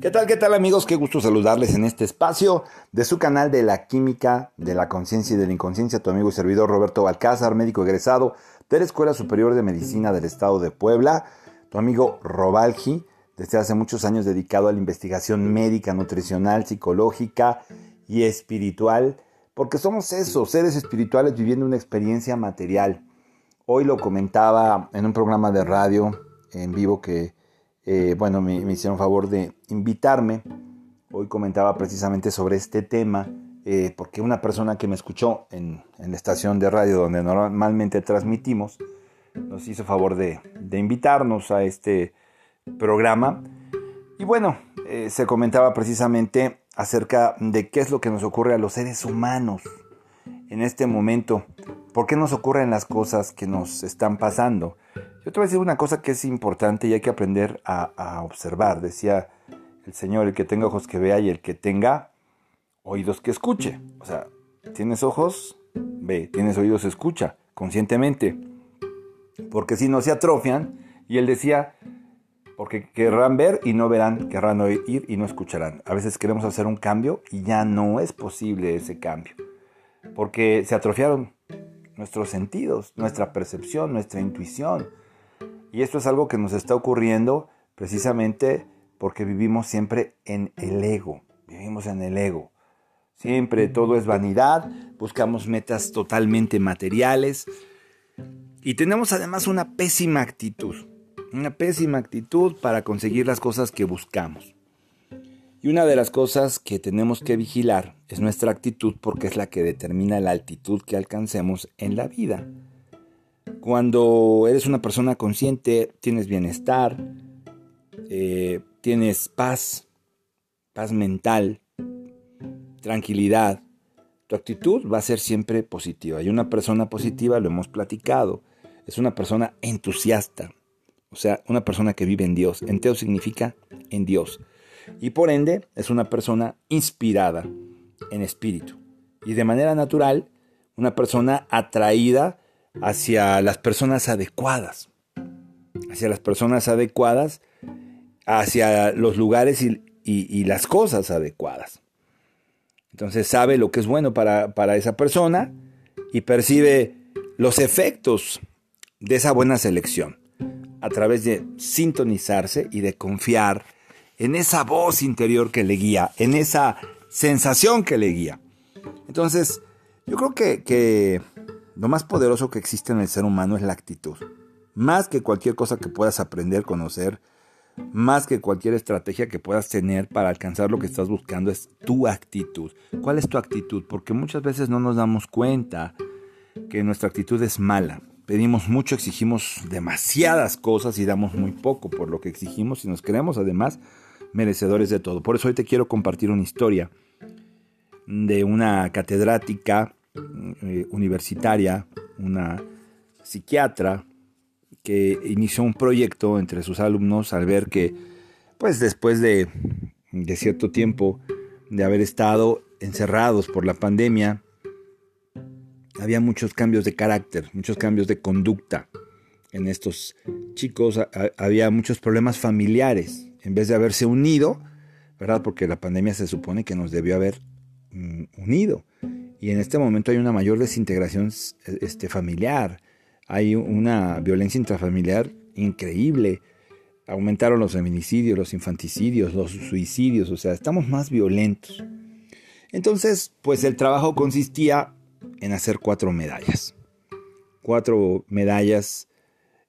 ¿Qué tal, qué tal amigos? Qué gusto saludarles en este espacio de su canal de la química, de la conciencia y de la inconsciencia. Tu amigo y servidor Roberto Balcázar, médico egresado de la Escuela Superior de Medicina del Estado de Puebla. Tu amigo Robalgi, desde hace muchos años dedicado a la investigación médica, nutricional, psicológica y espiritual. Porque somos esos, seres espirituales viviendo una experiencia material. Hoy lo comentaba en un programa de radio en vivo que eh, bueno, me, hicieron favor de invitarme. Hoy comentaba precisamente sobre este tema, eh, porque una persona que me escuchó en, la estación de radio donde normalmente transmitimos, nos hizo favor de, invitarnos a este programa. Y bueno, eh, se comentaba precisamente acerca de qué es lo que nos ocurre a los seres humanos en este momento. ¿Por qué nos ocurren las cosas que nos están pasando? Yo te voy a decir una cosa que es importante y hay que aprender a, observar. Decía el Señor, el que tenga ojos que vea y el que tenga oídos que escuche. O sea, tienes ojos, ve, tienes oídos, escucha, conscientemente. Porque si no se atrofian, y él decía, porque querrán ver y no verán, querrán oír y no escucharán. A veces queremos hacer un cambio y ya no es posible ese cambio, porque se atrofiaron nuestros sentidos, nuestra percepción, nuestra intuición, y esto es algo que nos está ocurriendo precisamente porque vivimos siempre en el ego, vivimos en el ego. Siempre todo es vanidad, buscamos metas totalmente materiales y tenemos además una pésima actitud, una pésima actitud para conseguir las cosas que buscamos. Y una de las cosas que tenemos que vigilar es nuestra actitud porque es la que determina la altitud que alcancemos en la vida. Cuando eres una persona consciente, tienes bienestar, eh, tienes paz, paz mental, tranquilidad. Tu actitud va a ser siempre positiva. Y una persona positiva, lo hemos platicado, es una persona entusiasta. O sea, una persona que vive en Dios. Enteo significa en Dios. Y por ende, es una persona inspirada en espíritu. Y de manera natural, una persona atraída hacia las personas adecuadas, hacia las personas adecuadas, hacia los lugares y, las cosas adecuadas. Entonces sabe lo que es bueno para, para esa persona y percibe los efectos de esa buena selección a través de sintonizarse y de confiar en esa voz interior que le guía, en esa sensación que le guía. Entonces, yo creo que, que lo más poderoso que existe en el ser humano es la actitud. Más que cualquier cosa que puedas aprender, conocer, más que cualquier estrategia que puedas tener para alcanzar lo que estás buscando, es tu actitud. ¿Cuál es tu actitud? Porque muchas veces no nos damos cuenta que nuestra actitud es mala. Pedimos mucho, exigimos demasiadas cosas y damos muy poco por lo que exigimos y nos creemos además merecedores de todo. Por eso hoy te quiero compartir una historia de una catedrática eh, universitaria, una psiquiatra, que inició un proyecto entre sus alumnos al ver que, pues después de, de cierto tiempo de haber estado encerrados por la pandemia, había muchos cambios de carácter, muchos cambios de conducta en estos chicos, había muchos problemas familiares, en vez de haberse unido, ¿verdad? Porque la pandemia se supone que nos debió haber mm, unido. Y en este momento hay una mayor desintegración este, familiar, hay una violencia intrafamiliar increíble, aumentaron los feminicidios, los infanticidios, los suicidios, o sea, estamos más violentos. Entonces, pues el trabajo consistía en hacer cuatro medallas. Cuatro medallas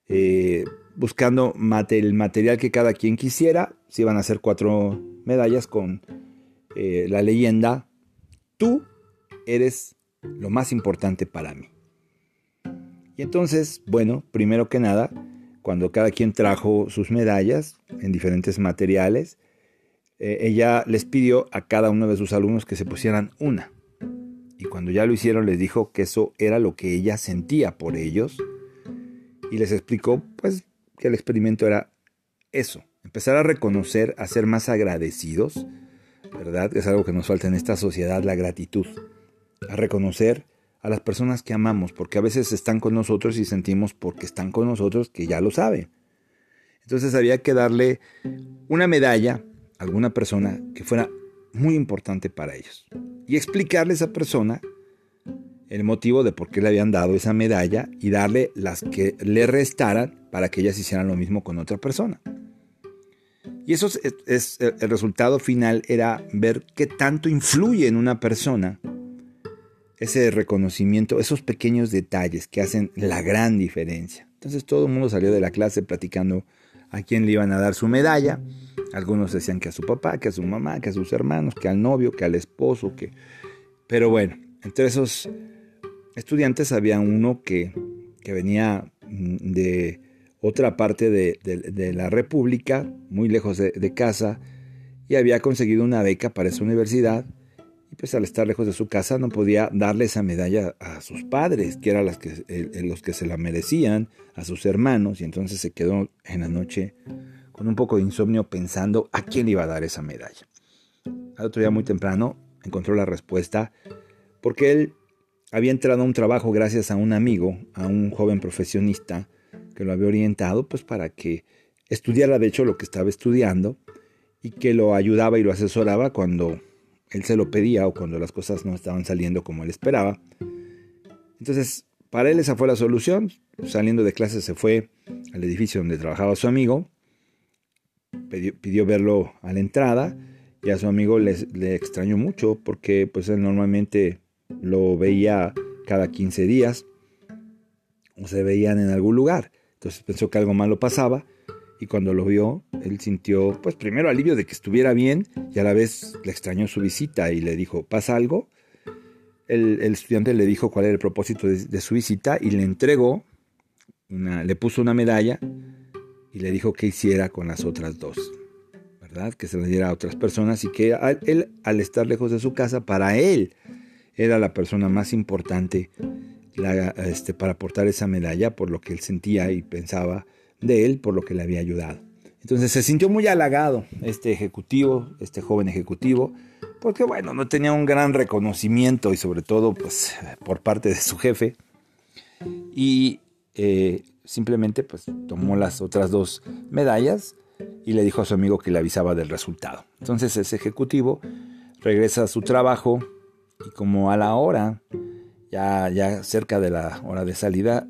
eh, buscando el material que cada quien quisiera. Se iban a hacer cuatro medallas con eh, la leyenda, tú eres lo más importante para mí. Y entonces, bueno, primero que nada, cuando cada quien trajo sus medallas en diferentes materiales, eh, ella les pidió a cada uno de sus alumnos que se pusieran una. Y cuando ya lo hicieron, les dijo que eso era lo que ella sentía por ellos. Y les explicó, pues, que el experimento era eso, empezar a reconocer, a ser más agradecidos, ¿verdad? Es algo que nos falta en esta sociedad, la gratitud a reconocer a las personas que amamos, porque a veces están con nosotros y sentimos porque están con nosotros que ya lo saben. Entonces había que darle una medalla alguna persona que fuera muy importante para ellos y explicarle a esa persona el motivo de por qué le habían dado esa medalla y darle las que le restaran para que ellas hicieran lo mismo con otra persona. Y eso es, el resultado final era ver qué tanto influye en una persona ese reconocimiento, esos pequeños detalles que hacen la gran diferencia. Entonces todo el mundo salió de la clase platicando a quién le iban a dar su medalla. Algunos decían que a su papá, que a su mamá, que a sus hermanos, que al novio, que al esposo, que... Pero bueno, entre esos estudiantes había uno que, que venía mm, de otra parte de, la República, muy lejos de, casa, y había conseguido una beca para esa universidad. Y pues al estar lejos de su casa no podía darle esa medalla a sus padres, que eran que, los que se la merecían, a sus hermanos, y entonces se quedó en la noche con un poco de insomnio pensando a quién le iba a dar esa medalla. Al otro día muy temprano encontró la respuesta porque él había entrado a un trabajo gracias a un amigo, a un joven profesionista, que lo había orientado pues para que estudiara de hecho lo que estaba estudiando y que lo ayudaba y lo asesoraba cuando él se lo pedía o cuando las cosas no estaban saliendo como él esperaba. Entonces, para él esa fue la solución. Saliendo de clase se fue al edificio donde trabajaba su amigo, pidió, verlo a la entrada y a su amigo le, le extrañó mucho porque pues él normalmente lo veía cada 15 días o se veían en algún lugar. Entonces pensó que algo malo pasaba y cuando lo vio, él sintió, pues primero alivio de que estuviera bien y a la vez le extrañó su visita y le dijo, ¿pasa algo? El, estudiante le dijo cuál era el propósito de, su visita y le entregó, una, le puso una medalla y le dijo que hiciera con las otras dos, ¿verdad? Que se la diera a otras personas y que él, al estar lejos de su casa, para él era la persona más importante este, para portar esa medalla por lo que él sentía y pensaba de él, por lo que le había ayudado. Entonces se sintió muy halagado este ejecutivo, este joven ejecutivo, porque bueno, no tenía un gran reconocimiento y sobre todo pues por parte de su jefe. Y eh, simplemente pues tomó las otras dos medallas y le dijo a su amigo que le avisaba del resultado. Entonces ese ejecutivo regresa a su trabajo y como a la hora ya, ya cerca de la hora de salida,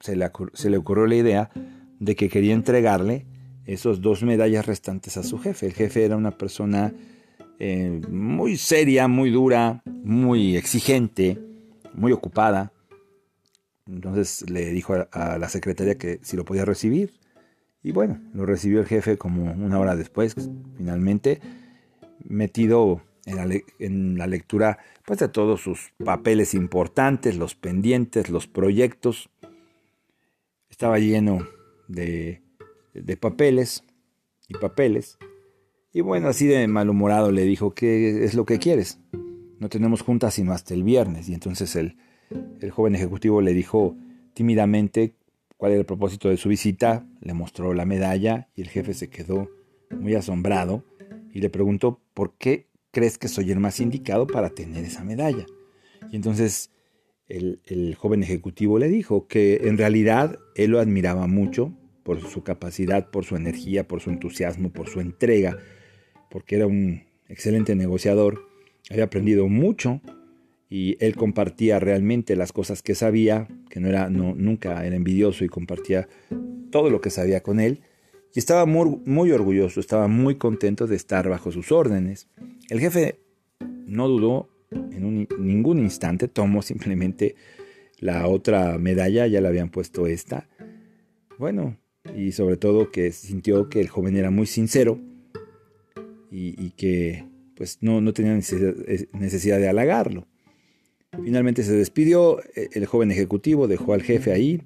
se le, se le ocurrió la idea de que quería entregarle esos dos medallas restantes a su jefe. El jefe era una persona eh, muy seria, muy dura, muy exigente, muy ocupada. Entonces le dijo a, la secretaria que si lo podía recibir. Y bueno, lo recibió el jefe como una hora después, finalmente, metido en la, lectura pues, de todos sus papeles importantes, los pendientes, los proyectos. Estaba lleno de, papeles y papeles. Y bueno, así de malhumorado le dijo, ¿qué es lo que quieres? No tenemos juntas sino hasta el viernes. Y entonces el, el joven ejecutivo le dijo tímidamente cuál era el propósito de su visita, le mostró la medalla y el jefe se quedó muy asombrado y le preguntó por qué crees que soy el más indicado para tener esa medalla? Y entonces el, joven ejecutivo le dijo que en realidad él lo admiraba mucho por su capacidad, por su energía, por su entusiasmo, por su entrega, porque era un excelente negociador, había aprendido mucho y él compartía realmente las cosas que sabía, que no era, nunca era envidioso y compartía todo lo que sabía con él. Y estaba muy orgulloso, estaba muy contento de estar bajo sus órdenes. El jefe no dudó en ningún instante, tomó simplemente la otra medalla, ya le habían puesto esta. Bueno, y sobre todo que sintió que el joven era muy sincero y, que pues no, no tenía necesidad de halagarlo. Finalmente se despidió, e, el joven ejecutivo dejó al jefe ahí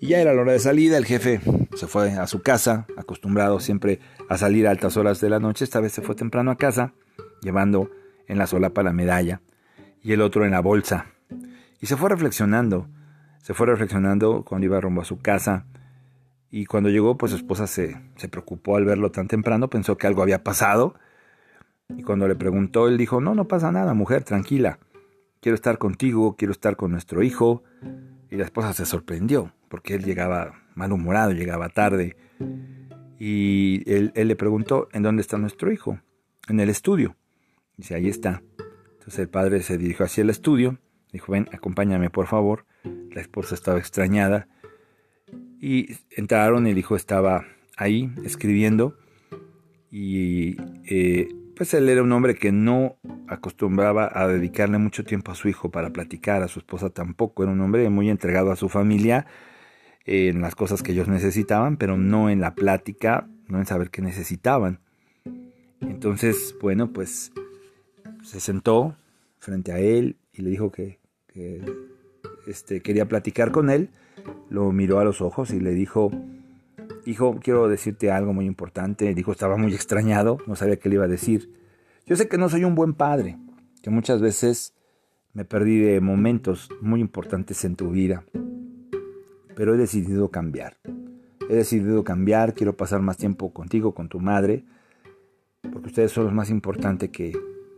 y ya era la hora de salida, el jefe se fue a su casa, acostumbrado siempre a salir a altas horas de la noche, esta vez se fue temprano a casa, llevando en la solapa la medalla y el otro en la bolsa. Y se fue reflexionando, se fue reflexionando cuando iba rumbo a su casa. Y cuando llegó, pues su esposa se, se preocupó al verlo tan temprano, pensó que algo había pasado. Y cuando le preguntó, él dijo, no, no pasa nada, mujer, tranquila. Quiero estar contigo, quiero estar con nuestro hijo. Y la esposa se sorprendió porque él llegaba malhumorado, llegaba tarde. Y él, le preguntó, ¿en dónde está nuestro hijo? en el estudio. Dice, ahí está. Entonces el padre se dirigió hacia el estudio, dijo, ven, acompáñame por favor. La esposa estaba extrañada y entraron, el hijo estaba ahí escribiendo y eh, pues él era un hombre que no acostumbraba a dedicarle mucho tiempo a su hijo para platicar, a su esposa tampoco, era un hombre muy entregado a su familia en las cosas que ellos necesitaban, pero no en la plática, no en saber qué necesitaban. Entonces, bueno, pues se sentó frente a él y le dijo que, este, quería platicar con él. Lo miró a los ojos y le dijo, hijo, quiero decirte algo muy importante. Dijo, estaba muy extrañado, no sabía qué le iba a decir. Yo sé que no soy un buen padre, que muchas veces me perdí de momentos muy importantes en tu vida, pero he decidido cambiar. He decidido cambiar, quiero pasar más tiempo contigo, con tu madre, porque ustedes son los más importantes que,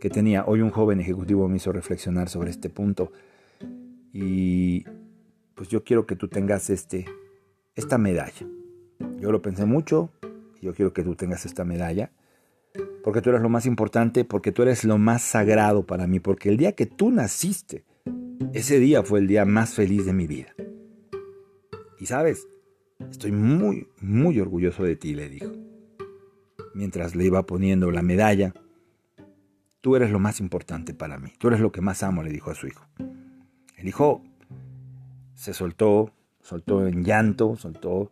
que tenía. Hoy un joven ejecutivo me hizo reflexionar sobre este punto y pues yo quiero que tú tengas este, esta medalla. Yo lo pensé mucho y yo quiero que tú tengas esta medalla porque tú eres lo más importante, porque tú eres lo más sagrado para mí, porque el día que tú naciste, ese día fue el día más feliz de mi vida. Y sabes, estoy muy, muy orgulloso de ti, le dijo. Mientras le iba poniendo la medalla, tú eres lo más importante para mí, tú eres lo que más amo, le dijo a su hijo. El hijo se soltó, soltó en llanto, soltó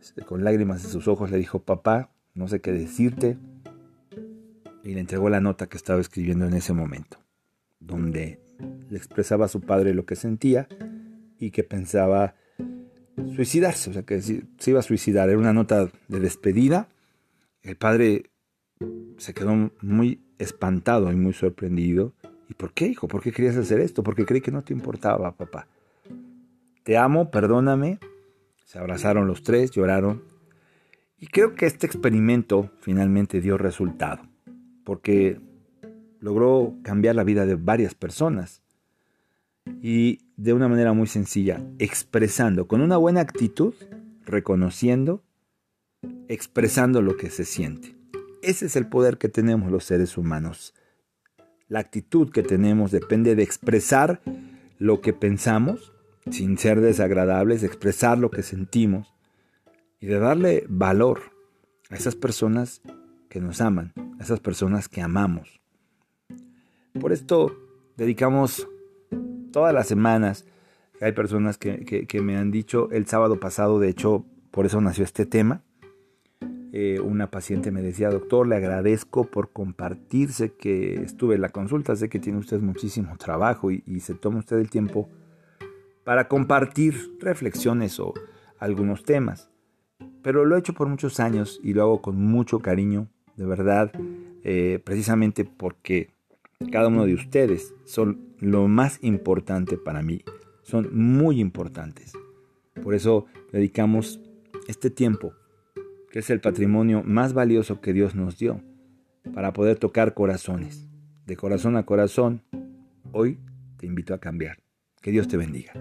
este, con lágrimas en sus ojos, le dijo, papá, no sé qué decirte, y le entregó la nota que estaba escribiendo en ese momento, donde le expresaba a su padre lo que sentía y que pensaba suicidarse, o sea, que se iba a suicidar. Era una nota de despedida. El padre se quedó muy espantado y muy sorprendido. ¿Y por qué, hijo? ¿Por qué querías hacer esto? Porque creí que no te importaba, papá. Te amo, perdóname. Se abrazaron los tres, lloraron. Y creo que este experimento finalmente dio resultado porque logró cambiar la vida de varias personas y de una manera muy sencilla, expresando, con una buena actitud, reconociendo, expresando lo que se siente. Ese es el poder que tenemos los seres humanos. La actitud que tenemos depende de expresar lo que pensamos, sin ser desagradables, expresar lo que sentimos y de darle valor a esas personas que nos aman esas personas que amamos. Por esto dedicamos todas las semanas, hay personas que, me han dicho, el sábado pasado, de hecho, por eso nació este tema, eh, una paciente me decía, doctor, le agradezco por compartirse que estuve en la consulta, sé que tiene usted muchísimo trabajo y, se toma usted el tiempo para compartir reflexiones o algunos temas. Pero lo he hecho por muchos años y lo hago con mucho cariño de verdad, eh, precisamente porque cada uno de ustedes son lo más importante para mí, son muy importantes. Por eso dedicamos este tiempo, que es el patrimonio más valioso que Dios nos dio, para poder tocar corazones. De corazón a corazón, hoy te invito a cambiar. Que Dios te bendiga.